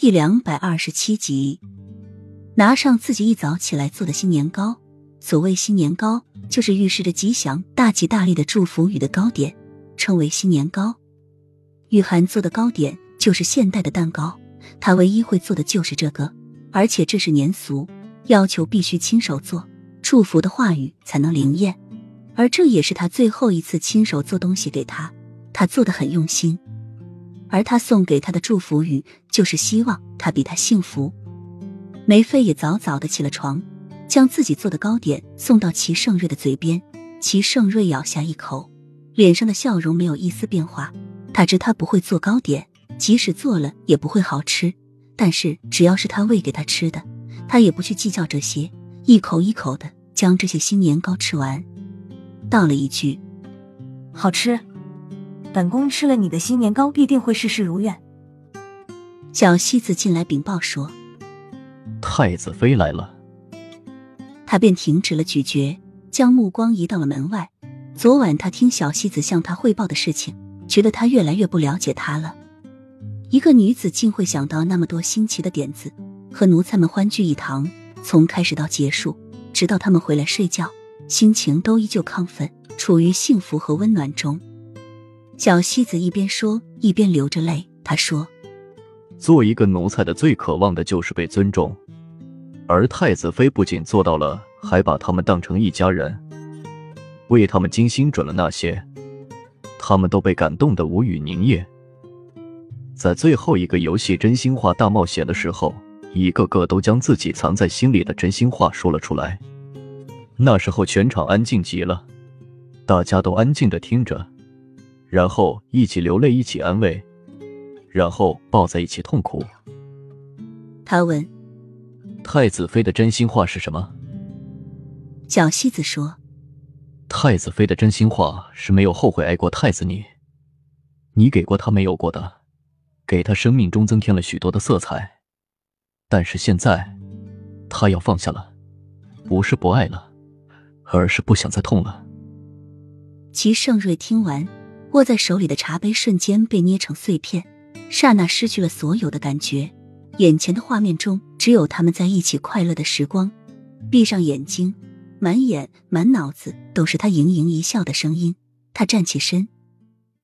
第两百二十七集，拿上自己一早起来做的新年糕。所谓新年糕，就是预示着吉祥、大吉大利的祝福语的糕点，称为新年糕。雨涵做的糕点就是现代的蛋糕，他唯一会做的就是这个，而且这是年俗，要求必须亲手做，祝福的话语才能灵验。而这也是他最后一次亲手做东西给他，他做的很用心。而他送给他的祝福语就是希望他比他幸福。梅妃也早早的起了床，将自己做的糕点送到齐盛瑞的嘴边。齐盛瑞咬下一口，脸上的笑容没有一丝变化。他知他不会做糕点，即使做了也不会好吃。但是只要是他喂给他吃的，他也不去计较这些，一口一口的将这些新年糕吃完。道了一句：“好吃。”本宫吃了你的新年糕，必定会事事如愿。小西子进来禀报说：“太子妃来了。”他便停止了咀嚼，将目光移到了门外。昨晚他听小西子向他汇报的事情，觉得他越来越不了解他了。一个女子竟会想到那么多新奇的点子，和奴才们欢聚一堂，从开始到结束，直到他们回来睡觉，心情都依旧亢奋，处于幸福和温暖中。小西子一边说一边流着泪。他说：“做一个奴才的最渴望的就是被尊重，而太子妃不仅做到了，还把他们当成一家人，为他们精心准了那些，他们都被感动的无语凝噎。在最后一个游戏真心话大冒险的时候，一个个都将自己藏在心里的真心话说了出来。那时候全场安静极了，大家都安静的听着。”然后一起流泪，一起安慰，然后抱在一起痛哭。他问：“太子妃的真心话是什么？”小西子说：“太子妃的真心话是没有后悔爱过太子你，你给过他没有过的，给他生命中增添了许多的色彩。但是现在，他要放下了，不是不爱了，而是不想再痛了。”齐盛瑞听完。握在手里的茶杯瞬间被捏成碎片，刹那失去了所有的感觉。眼前的画面中只有他们在一起快乐的时光。闭上眼睛，满眼满脑子都是他盈盈一笑的声音。他站起身，